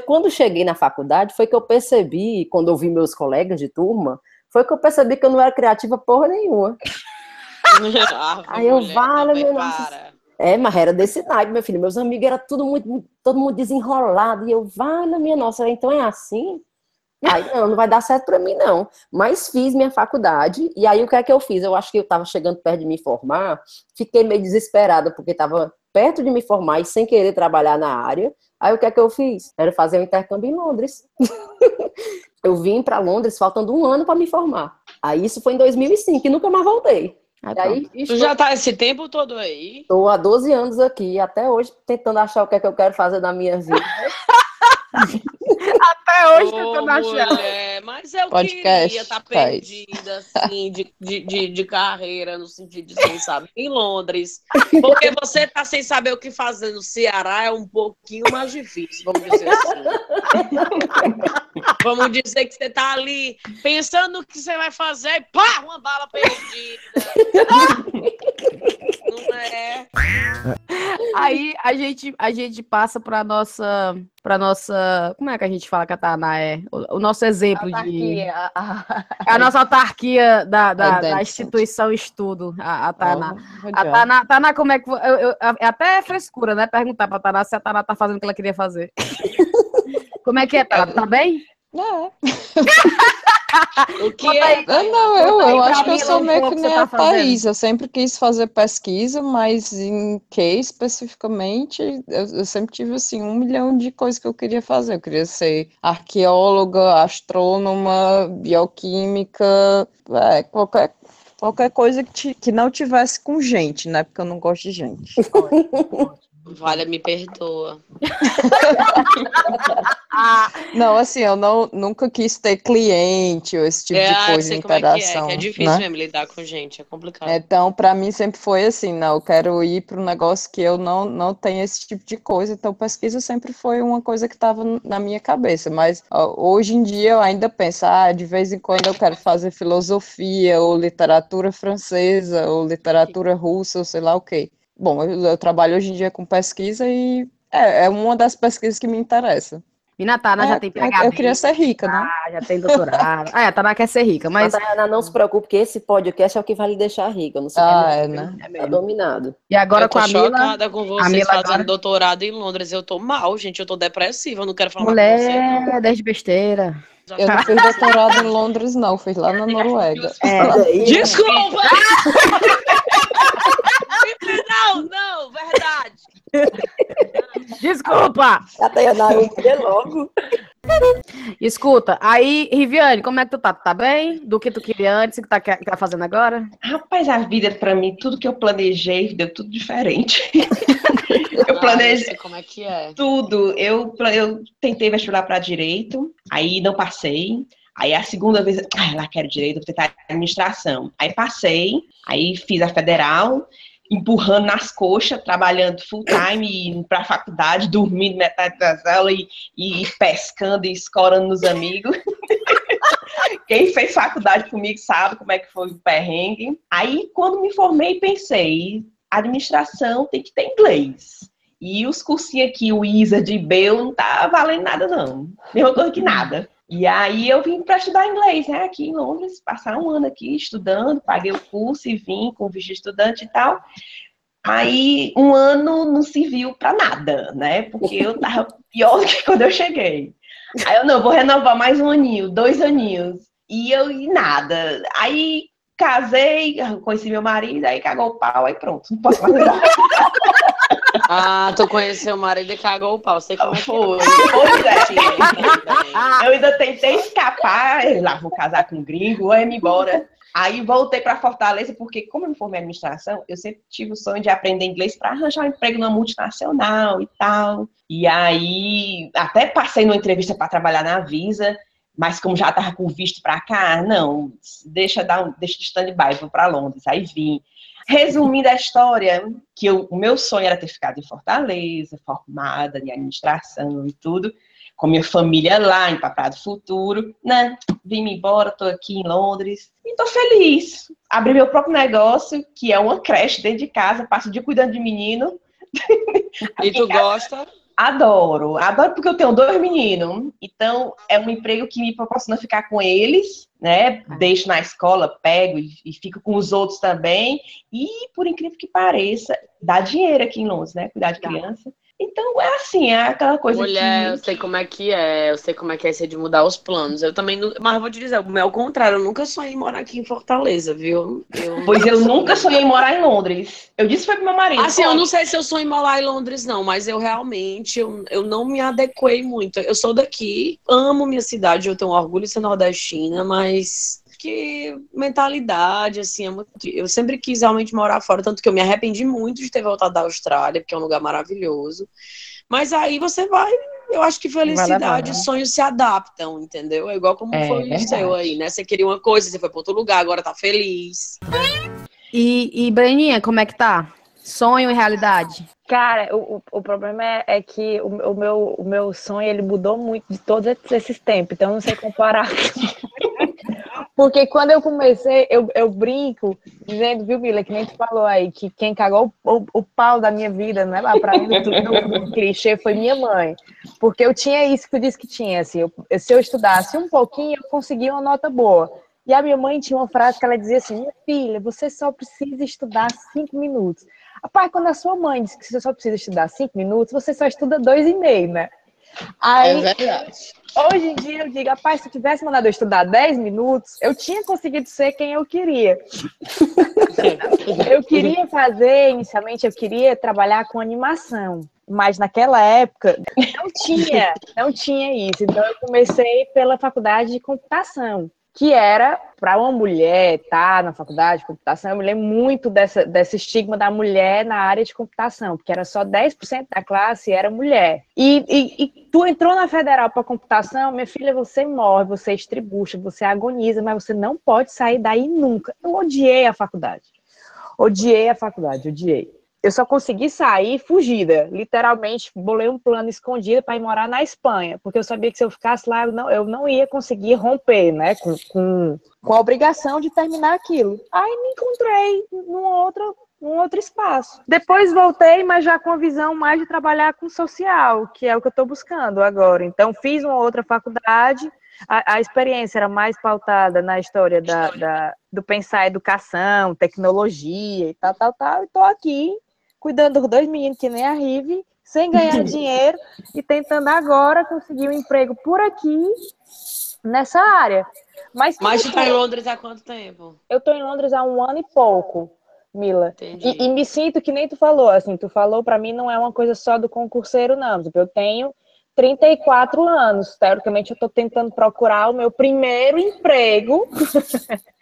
quando cheguei na faculdade, foi que eu percebi, quando eu vi meus colegas de turma, foi que eu percebi que eu não era criativa porra nenhuma. [LAUGHS] Aí eu, vale, meu nossa. É, mas era desse naipe, meu filho. Meus amigos era tudo muito, muito- todo mundo desenrolado. E eu, vale, minha nossa, então é assim? Aí, não, não vai dar certo para mim, não. Mas fiz minha faculdade, e aí o que é que eu fiz? Eu acho que eu estava chegando perto de me formar, fiquei meio desesperada, porque estava perto de me formar e sem querer trabalhar na área. Aí o que é que eu fiz? Era fazer um intercâmbio em Londres. [LAUGHS] eu vim para Londres faltando um ano para me formar. Aí isso foi em 2005 e nunca mais voltei. Aí, Aí. Tu já tá esse tempo todo aí? estou há 12 anos aqui, até hoje, tentando achar o que é que eu quero fazer na minha vida. [LAUGHS] Até hoje Ô, tentando achar. mulher, mas eu Podcast, queria estar faz. perdida, assim, de, de, de, de carreira, no sentido de sem saber, em Londres. Porque você tá sem saber o que fazer no Ceará é um pouquinho mais difícil, vamos dizer assim. vamos dizer que você tá ali pensando no que você vai fazer e pá, uma bala perdida. Não é? Aí a gente, a gente passa para nossa, para nossa, como é que a gente fala que a Tainá é? O, o nosso exemplo de a- é [LAUGHS] a nossa autarquia da, da, da instituição estudo, a, a Tainá. Oh, A Tainá, Tainá, como é que. Eu, eu- é até frescura, né? Perguntar pra Tainá se a Tainá tá fazendo o que ela queria fazer. [LAUGHS] como é que é, Tainá? Tá bem? É. O [LAUGHS] que é? aí. Ah, não, eu, eu acho que eu sou meio que nem a tá fazendo. Thaís. Eu sempre quis fazer pesquisa, mas em que especificamente, eu, eu sempre tive assim um milhão de coisas que eu queria fazer. Eu queria ser arqueóloga, astrônoma, bioquímica, é, qualquer, qualquer coisa que, ti- que não tivesse com gente, né? Porque eu não gosto de gente. Valha, me perdoa. [LAUGHS] Não, assim, eu não, nunca quis ter cliente ou esse tipo é, de ah, coisa, de como é que é, interação. que é difícil né? mesmo lidar com gente, é complicado. Então, para mim sempre foi assim, não, eu quero ir para um negócio que eu não, não tenho esse tipo de coisa, então pesquisa sempre foi uma coisa que estava na minha cabeça, mas ó, hoje em dia eu ainda penso, ah, de vez em quando eu quero fazer filosofia, ou literatura francesa, ou literatura russa, ou sei lá o quê. Bom, eu, eu trabalho hoje em dia com pesquisa e é, é uma das pesquisas que me interessa. Mina Tainá já É, tem eu, PhD, eu queria ser rica, né? ah, já tem doutorado. Ah, é, a Tainá quer ser rica, mas. Mas, Tayana, não se preocupe, porque esse podcast é o que vai lhe deixar rica. Não sei Ah, é, né? É Tá dominado. E agora eu tô com a Mila. chocada com vocês Mila fazendo agora- doutorado em Londres. Eu tô mal, gente. Eu tô depressiva. Eu não quero falar mais com você. Mulher, desde besteira. Eu não fiz doutorado em Londres, não, fiz lá na Noruega. É, Desculpa! [LAUGHS] verdade. desculpa! Tayana, eu logo. Escuta, aí, Riviane, como é que tu tá? Tu tá bem? Do que tu queria antes e que tá, que tá fazendo agora? Rapaz, a vida pra mim, tudo que eu planejei, deu tudo diferente. [LAUGHS] eu Ah, planejei sei como é que é. tudo. Eu, eu tentei vestibular para direito, aí não passei. Aí a segunda vez, ah, lá quero direito, vou tentar administração. Aí passei, aí fiz a federal, empurrando nas coxas, trabalhando full time, indo para a faculdade, dormindo metade das aulas e, e pescando e escorando nos amigos. [LAUGHS] Quem fez faculdade comigo sabe como é que foi o perrengue. Aí, quando me formei, pensei, administração tem que ter inglês. E os cursinhos aqui, o ISA de Bel, não tá valendo nada, não. Mesma coisa que nada. E aí eu vim para estudar inglês, né? Aqui em Londres, passar um ano aqui estudando, paguei o curso e vim com visto estudante e tal. Aí um ano não serviu para nada, né? Porque eu tava pior do que quando eu cheguei. Aí eu não, vou renovar mais um aninho, dois aninhos. E eu e nada. Aí casei, conheci meu marido, aí cagou o pau, aí pronto, não posso mais. [LAUGHS] Ah, tu conheceu o marido e cagou o pau. Sei como é Foi. é. Pois é. Eu ainda tentei escapar, lá vou casar com um gringo, vai me embora. Aí voltei para Fortaleza, porque como eu me formei em administração, eu sempre tive o sonho de aprender inglês para arranjar um emprego numa multinacional e tal. E aí até passei numa entrevista para trabalhar na Visa, mas como já estava com visto para cá, não, deixa dar um, deixa de stand-by, vou para Londres. Aí vim. Resumindo a história, que eu- o meu sonho era ter ficado em Fortaleza, formada em administração e tudo, com minha família lá em Paprado Futuro, né? Vim embora, tô aqui em Londres e tô feliz. Abri meu próprio negócio, que é uma creche dentro de casa, passo o dia cuidando de menino. E tu gosta? Adoro, adoro porque eu tenho dois meninos, então é um emprego que me proporciona ficar com eles, né? Deixo na escola, pego e, e fico com os outros também. E, por incrível que pareça, dá dinheiro aqui em Londres, né? Cuidar de criança. Então é assim, é aquela coisa Mulher, eu que. sei como é que é, eu sei como é que é ser de mudar os planos. Eu também, não- mas eu vou te dizer, o meu contrário, eu nunca sonhei em morar aqui em Fortaleza, viu? Eu [LAUGHS] Pois eu nunca sonhei em morar em Londres. Eu disse foi pro meu marido. Assim, eu "Pô, não sei se eu sonho em morar em Londres, não, mas eu realmente, eu, eu não me adequei muito. Eu sou daqui, amo minha cidade, eu tenho orgulho de ser nordestina, mas que mentalidade, assim, é muito... Eu sempre quis realmente morar fora, tanto que eu me arrependi muito de ter voltado da Austrália, porque é um lugar maravilhoso. Mas aí você vai, eu acho que felicidade, né? sonhos se adaptam, entendeu? É igual como É foi o verdade. seu aí, né? Você queria uma coisa, você foi para outro lugar, agora tá feliz. E, e Breninha, como é que tá? Sonho e realidade? Cara, o, o, o problema é, é que o, o meu, o meu sonho ele mudou muito de todos esses tempos, então eu não sei comparar. [LAUGHS] Porque quando eu comecei, eu, eu brinco, dizendo, viu, Mila, que nem tu falou aí, que quem cagou o, o, o pau da minha vida, não é lá pra mim, do clichê, foi minha mãe. Porque eu tinha isso que tu disse que tinha, assim, eu- se eu estudasse um pouquinho, eu conseguia uma nota boa. E a minha mãe tinha uma frase que ela dizia assim: Minha filha, você só precisa estudar cinco minutos. Rapaz, quando a sua mãe diz que você só precisa estudar cinco minutos, você só estuda dois e meio, né? Aí, verdade. hoje em dia, eu digo, rapaz, se eu tivesse mandado eu estudar 10 minutos, eu tinha conseguido ser quem eu queria. [LAUGHS] eu queria fazer, inicialmente, eu queria trabalhar com animação. Mas naquela época não tinha, não tinha isso. Então eu comecei pela faculdade de computação, que era para uma mulher estar na faculdade de computação, eu me lembro muito dessa, desse estigma da mulher na área de computação, porque era só 10% da classe era mulher. E, e, e tu entrou na federal para computação, minha filha, você morre, você estribucha, você agoniza, mas você não pode sair daí nunca. Eu odiei a faculdade. Odiei a faculdade, odiei. Eu só consegui sair fugida. Literalmente, bolei um plano escondido para ir morar na Espanha, porque eu sabia que se eu ficasse lá, eu não, eu não ia conseguir romper, né, com, com, com a obrigação de terminar aquilo. Aí me encontrei num outro, num outro espaço. Depois voltei, mas já com a visão mais de trabalhar com social, que é o que eu estou buscando agora. Então, fiz uma outra faculdade, a, a experiência era mais pautada na história da, da- do pensar educação, tecnologia e tal, tal, tal. E estou aqui cuidando dos dois meninos que nem a Rive, sem ganhar [LAUGHS] dinheiro e tentando agora conseguir um emprego por aqui nessa área. Mas, Mas tu tá em Londres há quanto tempo? eu estou em Londres há um ano e pouco, Mila. Entendi. E, e me sinto que nem tu falou, assim, tu falou pra mim não é uma coisa só do concurseiro, não. Tipo, eu tenho 34 anos. Teoricamente, eu tô tentando procurar o meu primeiro emprego [LAUGHS]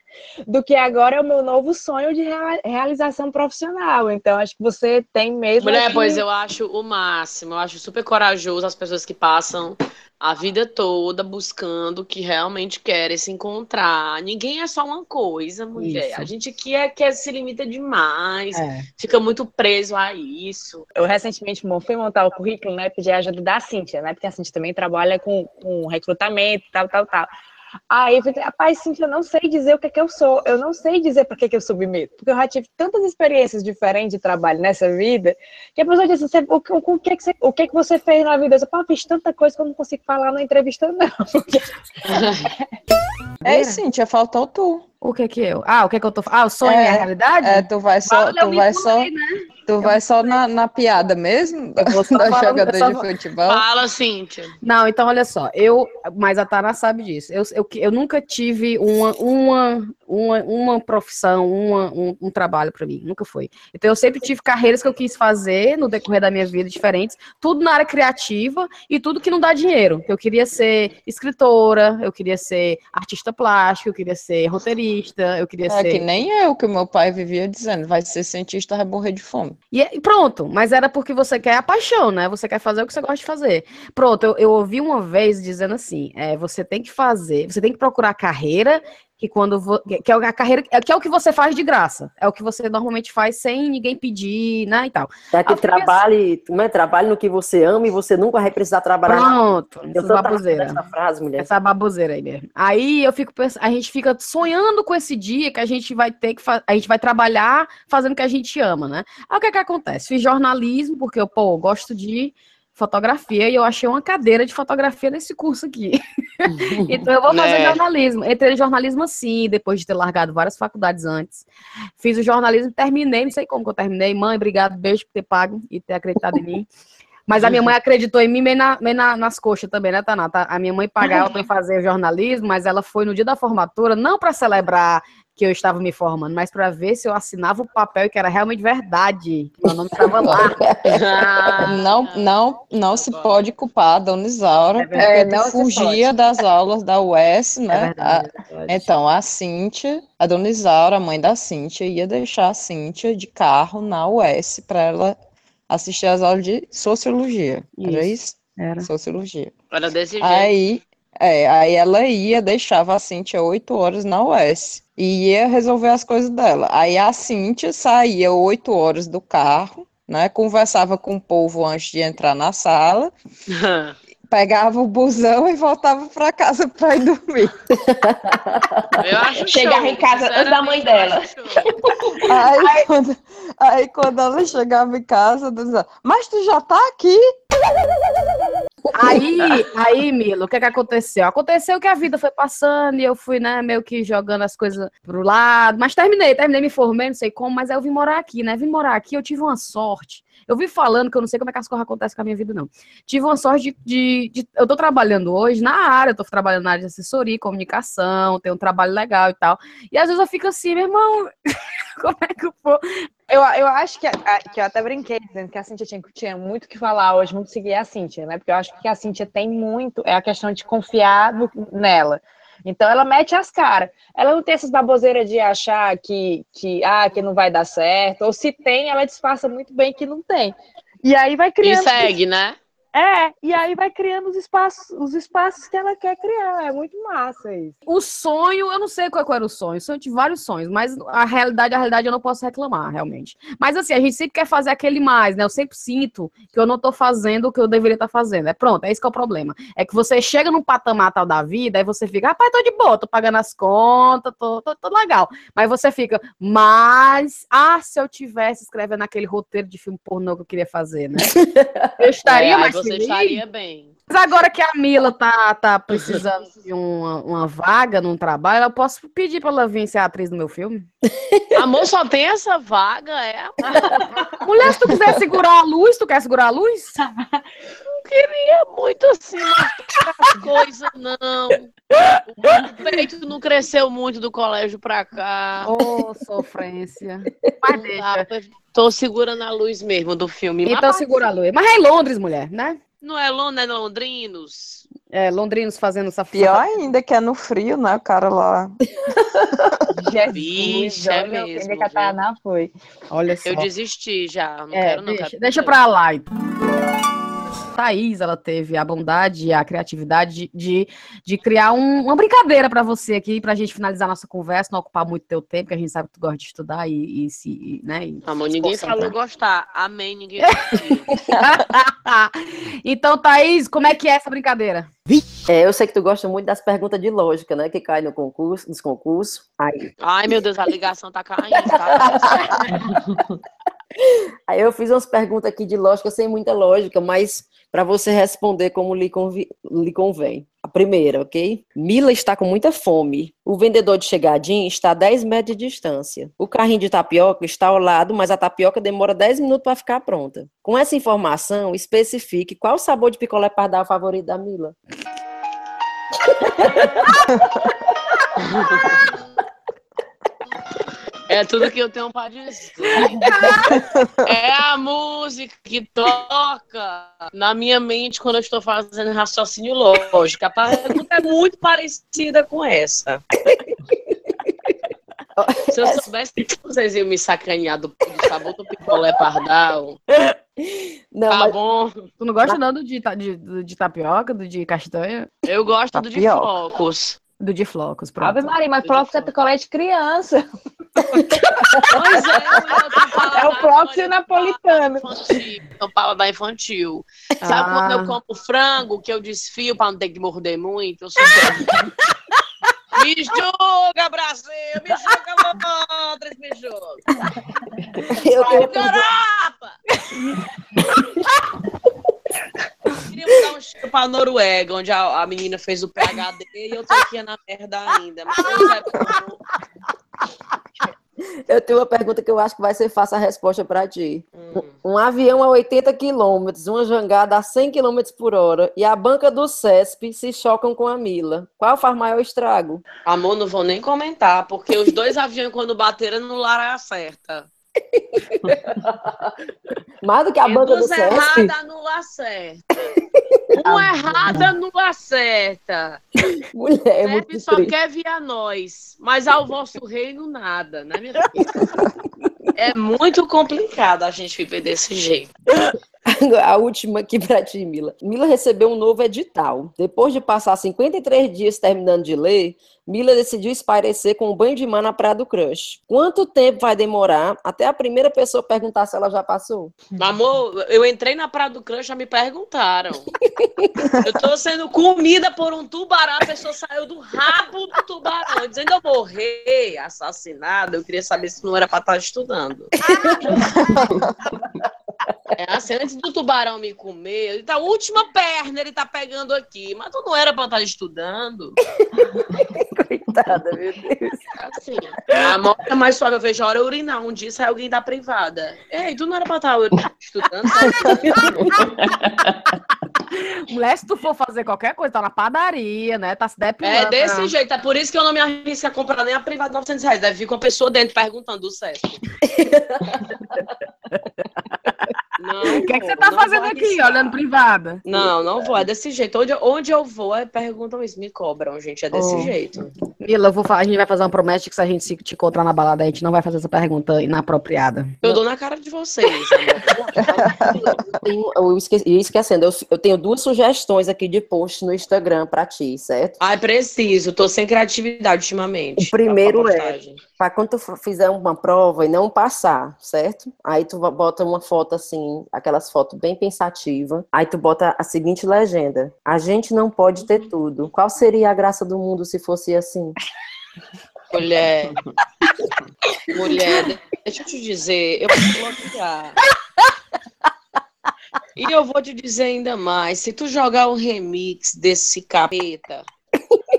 do que agora é o meu novo sonho de rea- realização profissional. Então, acho que você tem mesmo. Mulher, que- pois eu acho o máximo. Eu acho super corajoso as pessoas que passam a vida toda buscando o que realmente querem se encontrar. Ninguém é só uma coisa, mulher. Isso. A gente aqui é que se limita demais, É. fica muito preso a isso. Eu recentemente fui montar o currículo, né? Pedi a ajuda da Cíntia, né? Porque a Cíntia também trabalha com, com recrutamento, tal, tal, tal. Aí eu falei, rapaz, Cíntia, eu não sei dizer o que é que eu sou, eu não sei dizer para que, que eu submeto, porque eu já tive tantas experiências diferentes de trabalho nessa vida, que a pessoa diz assim, "Você- o, que- o, que, é que você, o que, é que você fez na vida? Eu disse, pá, fiz tanta coisa que eu não consigo falar na entrevista, não. [LAUGHS] [LAUGHS] É isso, Cíntia, faltou tu. O que que eu? Ah, o que que eu tô... Ah, o sonho É, e a realidade? É, tu vai só, eu tu vai só, né? Tu vai só na, na piada mesmo? Eu vou só [LAUGHS] Da jogador só de futebol? Fala, Cíntia. Não, então olha só, eu, mas a Tana sabe disso. Eu, eu, eu nunca tive uma, uma, uma, uma profissão, uma, um, um trabalho para mim, nunca foi. Então eu sempre tive carreiras que eu quis fazer no decorrer da minha vida diferentes, tudo na área criativa e tudo que não dá dinheiro. Eu queria ser escritora, eu queria ser artista plástico, eu queria ser roteirista, eu queria É ser que nem eu, que o meu pai vivia dizendo, vai ser cientista, vai morrer de fome. E e pronto, mas era porque você quer a paixão, né? Você quer fazer o que você gosta de fazer. Pronto, eu, eu ouvi uma vez dizendo assim: é, você tem que fazer, você tem que procurar carreira que quando vo- que é a carreira que é o que você faz de graça, é o que você normalmente faz sem ninguém pedir, né? E tal. Tá que Ah, trabalhe, né, trabalhe no que você ama e você nunca vai precisar trabalhar. Pronto, sou baboseiras. essa frase, mulher. Essa baboseira aí mesmo. Aí eu fico pensando, a gente fica sonhando com esse dia que a gente vai ter que fa- a gente vai trabalhar fazendo o que a gente ama, né? Aí o que é que acontece? Fiz jornalismo porque eu, pô, gosto de fotografia e eu achei uma cadeira de fotografia nesse curso aqui. [LAUGHS] então eu vou fazer Né? jornalismo. Entrei em jornalismo assim, depois de ter largado várias faculdades antes. Fiz o jornalismo, terminei, não sei como que eu terminei. Mãe, obrigado, beijo por ter pago e ter acreditado em mim. Mas a minha mãe acreditou em mim meio, na- meio na- nas coxas também, né, Tanata? A minha mãe pagava eu fazer jornalismo, mas ela foi no dia da formatura, não pra celebrar que eu estava me formando, mas pra ver se eu assinava o papel e que era realmente verdade, que meu nome estava lá. [LAUGHS] Não, não, não se pode culpar a Dona Isaura, É porque É, fugia das aulas da UES, É né? verdade. A- é verdade. então, a Cíntia, a Dona Isaura, a mãe da Cíntia, ia deixar a Cíntia de carro na UES para ela assistir às aulas de sociologia. Era isso? Era. Sociologia. Era desse jeito. Aí, é, aí ela ia, deixava a Cíntia oito horas na UES e ia resolver as coisas dela. Aí a Cíntia saía oito horas do carro, né? Conversava com o povo antes de entrar na sala, [LAUGHS] pegava o busão e voltava para casa para ir dormir. [LAUGHS] Eu acho Chegava show, em casa antes da mãe dela. show. Aí, [LAUGHS] quando, aí quando ela chegava em casa, ela dizia, mas tu já tá aqui? Aí, aí, Milo, o que que aconteceu? Aconteceu que a vida foi passando e eu fui, né, meio que jogando as coisas pro lado, mas terminei, terminei, me formei, não sei como, mas aí eu vim morar aqui, né? Vim morar aqui, eu tive uma sorte. Eu vi falando que eu não sei como é que as coisas acontecem com a minha vida, não. Tive uma sorte de, de- de- Eu tô trabalhando hoje na área, eu tô trabalhando na área de assessoria, comunicação, tenho um trabalho legal e tal. E às vezes eu fico assim, meu irmão, [LAUGHS] [LAUGHS] como é que eu vou? Eu, eu acho que, a- que eu até brinquei dizendo que a Cintia tinha, tinha muito o que falar hoje, muito seguir a Cintia, né? Porque eu acho que a Cintia tem muito, é a questão de confiar no- nela. Então ela mete as caras. Ela não tem essas baboseiras de achar que, que, ah, que não vai dar certo, ou se tem, ela disfarça muito bem que não tem. E aí vai E criando. segue, né? É, e aí vai criando os espaços, os espaços que ela quer criar. É muito massa isso. O sonho, eu não sei qual, qual era o sonho. Eu tive vários sonhos, mas a realidade, a realidade eu não posso reclamar, realmente. Mas assim, a gente sempre quer fazer aquele mais, né? Eu sempre sinto que eu não tô fazendo o que eu deveria estar fazendo. É pronto, é isso que é o problema. É que você chega num patamar tal da vida, aí você fica, rapaz, tô de boa, tô pagando as contas, tô, tô, tô legal. Mas você fica, mas, ah, se eu tivesse escrevendo aquele roteiro de filme pornô que eu queria fazer, né? [LAUGHS] Eu estaria É, mais você estaria bem. Mas agora que a Mila tá, tá precisando de uma, uma vaga num trabalho, eu posso pedir pra ela vir ser atriz no meu filme? [LAUGHS] Amor, só tem essa vaga, é? [LAUGHS] Mulher, se tu quiser segurar a luz, tu quer segurar a luz? [LAUGHS] É muito assim, mas as coisas não. O peito não cresceu muito do colégio pra cá. Ô, sofrência. Mas Não deixa. Tô segurando a luz mesmo do filme. Então Mas segura a luz. Mas é em Londres, mulher, né? Não é Lon- não é Londrinos? É, londrinos fazendo essa Pior ainda que é no frio, né? O cara lá. [LAUGHS] Jesus, Vixe, é olha, mesmo, que a Tainá foi. Olha só. Eu desisti já. Não É, quero, não. deixa, quero deixa pra lá. então. Thaís, ela teve a bondade e a criatividade de, de, de criar um- uma brincadeira pra você aqui, pra gente finalizar nossa conversa, não ocupar muito teu tempo, que a gente sabe que tu gosta de estudar e, e se, e, né? e Amor, se ninguém concentrar. falou gostar. Amém, ninguém [LAUGHS] [LAUGHS] então, Thaís, como é que é essa brincadeira? É, eu sei que tu gosta muito das perguntas de lógica, né? Que cai no concurso, nos concursos. Aí, Ai, meu Deus, a ligação tá caindo, tá? [LAUGHS] aí eu fiz umas perguntas aqui de lógica sem muita lógica, mas para você responder como lhe, lhe convém. A primeira, ok? Mila está com muita fome. O vendedor de chegadinho está a 10 metros de distância. O carrinho de tapioca está ao lado, mas a tapioca demora 10 minutos para ficar pronta. Com essa informação, especifique qual o sabor de picolé pardal favorito da Mila. [LAUGHS] É tudo que eu tenho pra dizer. É a música que toca na minha mente quando eu estou fazendo raciocínio lógico. A pergunta é muito parecida com essa. Se eu soubesse que vocês iam me sacanear do, do sabor do picolé pardal, Não, tá mas bom. Tu não gosta não do de, de, do de tapioca, do de castanha? Eu gosto do de Tapioca. flocos. Do de flocos, Ave pronto. Maria, mas Flocos é picolé de criança. Pois é, [LAUGHS] É o Flocos e o agora, napolitano. infantil, então paladar infantil. Sabe quando Ah. eu como frango, que eu desfio pra não ter que morder muito? Eu sou [LAUGHS] Me julga, Brasil! Me julga, Londres! Me julga! eu Europa! Queria mudar um cheiro pra Noruega, onde a, a menina fez o PHD e eu tô aqui na merda ainda. Mas eu Eu tenho uma pergunta que eu acho que vai ser fácil a resposta para ti. Hum. Um avião a 80 quilômetros, uma jangada a 100 quilômetros por hora e a banca do CESP se chocam com a Mila. Qual faz maior estrago? Amor, não vou nem comentar, porque os dois aviões, quando bateram no lar, acerta. [LAUGHS] Mais do que a banca do CESP? acerta. [LAUGHS] Uma errada não acerta. Mulher, é muito só triste. quer via nós, mas ao vosso reino nada, né, minha filha? [LAUGHS] É muito complicado a gente viver desse jeito. [LAUGHS] A última aqui pra ti, Mila. Mila recebeu um novo edital. Depois de passar 53 dias terminando de ler, Mila decidiu espairecer com um banho de mar na Praia do Crush. Quanto tempo vai demorar até a primeira pessoa perguntar se ela já passou? Amor, eu entrei na Praia do Crush, já me perguntaram. Eu tô sendo comida por um tubarão, a pessoa saiu do rabo do tubarão. Dizendo eu morrer assassinada, eu queria saber se não era pra estar estudando. [LAUGHS] É assim, antes do tubarão me comer, ele tá a última perna, ele tá pegando aqui. Mas tu não era pra estar estudando. [LAUGHS] [LAUGHS] Coitada, meu Deus. Assim, a morte é mais suave. Eu vejo a hora urinar. Um dia sai alguém da privada. Ei, tu não era pra estar estudando? [LAUGHS] Mulher, se tu for fazer qualquer coisa, tá na padaria, né? Tá se depilando. É desse jeito. É por isso que eu não me arrisco a comprar nem a privada de 900 reais. Deve vir com a pessoa dentro perguntando do sexo. [LAUGHS] Não, O que, é que você tá fazendo aqui, arriscar. olhando privada? Não, não vou. É desse jeito. Onde, onde eu vou, é, perguntam isso, me cobram, gente. É desse Oh. jeito. Obrigado. Mila, eu vou fa- a gente vai fazer uma promessa de que se a gente se te encontrar na balada, a gente não vai fazer essa pergunta inapropriada. Eu dou na cara de vocês. [LAUGHS] Eu, tenho- eu esque- ia esquecendo, eu, eu tenho duas sugestões aqui de post no Instagram pra ti, certo? Ai, preciso. Tô sem criatividade ultimamente. O primeiro pra é-. Pra quando tu fizer uma prova e não passar, certo? Aí tu bota uma foto assim, aquelas fotos bem pensativas. Aí tu bota a seguinte legenda: A gente não pode ter tudo. Qual seria a graça do mundo se fosse assim? Mulher. [LAUGHS] Mulher, deixa eu te dizer, eu vou te bloquear. E eu vou te dizer ainda mais, se tu jogar um remix desse capeta,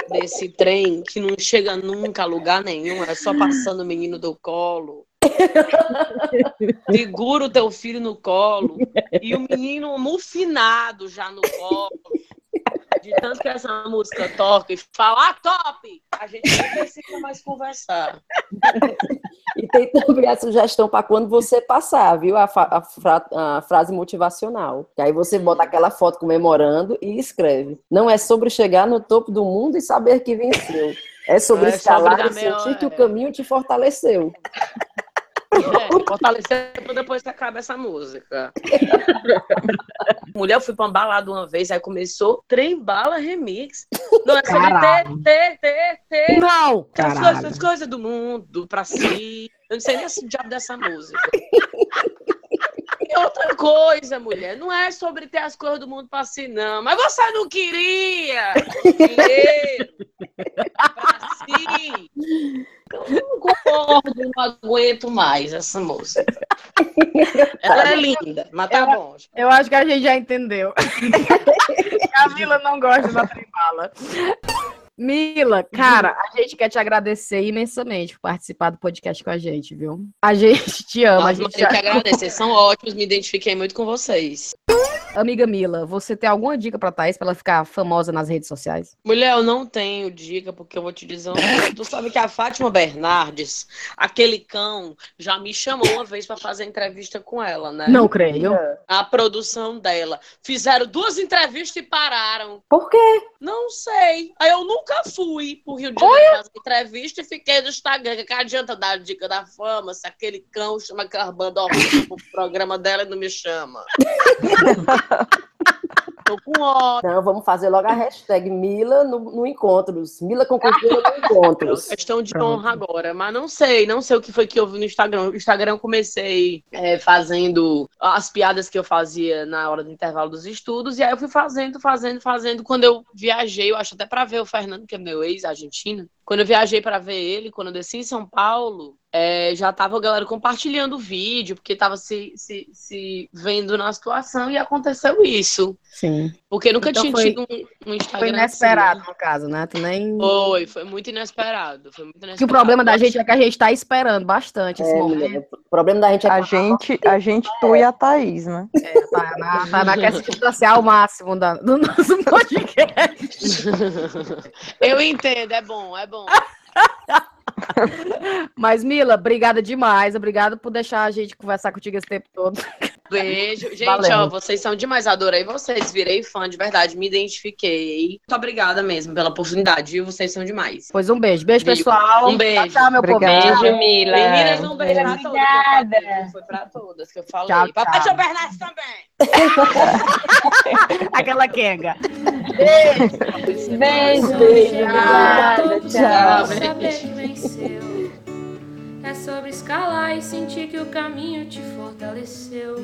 desse trem que não chega nunca a lugar nenhum, é só passando o menino do colo. Segura o teu filho no colo e o menino mufinado já no colo. De tanto que essa música toca e fala, ah, top! A gente não precisa mais conversar. [LAUGHS] E tem também a sugestão para quando você passar, viu? A, a a frase motivacional. E aí você bota aquela foto comemorando e escreve: Não é sobre chegar no topo do mundo e saber que venceu. É sobre É sobre escalar dar e sentir que o é. caminho te fortaleceu. Fortalecer depois que acaba essa música. Mulher, eu fui pra uma balada uma vez, aí começou Trem Bala Remix. Não, é sobre ter, ter, ter, ter. Não! As coisas, as coisas do mundo pra si. Eu não sei nem esse diabo dessa música. E outra coisa, mulher, não é sobre ter as coisas do mundo pra si, não. Mas você não queria [LAUGHS] dinheiro Eu não concordo, não aguento mais essa música. Ela é linda, mas tá bom. Eu acho que a gente já entendeu. [LAUGHS] a Mila não gosta da tribala. Mila, cara, a gente quer te agradecer imensamente por participar do podcast com a gente, viu? A gente te ama. A Nossa, gente eu que agradeço, vocês são [LAUGHS] ótimos, me identifiquei muito com vocês. Amiga Mila, você tem alguma dica pra Thaís pra ela ficar famosa nas redes sociais? Mulher, eu não tenho dica, porque eu vou te dizer uma coisa. Tu sabe que a Fátima Bernardes, aquele cão, já me chamou uma vez pra fazer entrevista com ela, né? Não creio. A produção dela. Fizeram duas entrevistas e pararam. Por quê? Não sei. Aí eu nunca fui pro Rio de Janeiro fazer entrevista e fiquei no Instagram. Que adianta dar a dica da fama se aquele cão chama aquela banda horrível pro programa dela e não me chama? [LAUGHS] Tô com ódio. Não, vamos fazer logo a hashtag Mila no, no Encontros. Mila com cultura no Encontros. Questão de Pronto. honra agora, mas não sei, não sei o que foi que eu vi no Instagram. O Instagram eu comecei é, fazendo as piadas que eu fazia na hora do intervalo dos estudos, e aí eu fui fazendo, fazendo, fazendo. Quando eu viajei, eu acho até pra ver o Fernando, que é meu ex-argentino. Quando eu viajei pra ver ele, quando eu desci em São Paulo, é, já tava a galera compartilhando o vídeo, porque tava se, se, se vendo na situação e aconteceu isso. Sim. Porque nunca Então tinha foi- tido um, um Instagram. Foi assim, inesperado, né? no caso, né? Tu nem. Foi, foi muito inesperado. Foi muito inesperado. Que o problema da gente é que a gente tá esperando bastante esse É, momento. menina, o problema da gente é A que gente, a gente, tu e a Thaís, né? É, tá, na, tá na quer se distanciar ao máximo da- do nosso [LAUGHS] podcast. Eu entendo, é bom, é bom. [LAUGHS] Mas, Mila, obrigada demais. Obrigada por deixar a gente conversar contigo esse tempo todo. Beijo. [LAUGHS] Gente, Valeu. ó, vocês são demais. Adorei vocês. Virei fã, de verdade. Me identifiquei. Muito obrigada mesmo pela oportunidade, viu? Vocês são demais. Pois um beijo. Beijo, Beijo. pessoal. Um beijo. Tchau, tchau, meu povo. Beijo, Mila. Meninas, um beijo pra todas. Obrigada. Foi pra todas que eu falei. Tchau, Papai tchau. Tio Bernardo também. [LAUGHS] Aquela quenga. Beijo, beijo. Obrigada. Tchau. Tchau. venceu. É sobre escalar e sentir que o caminho te fortaleceu.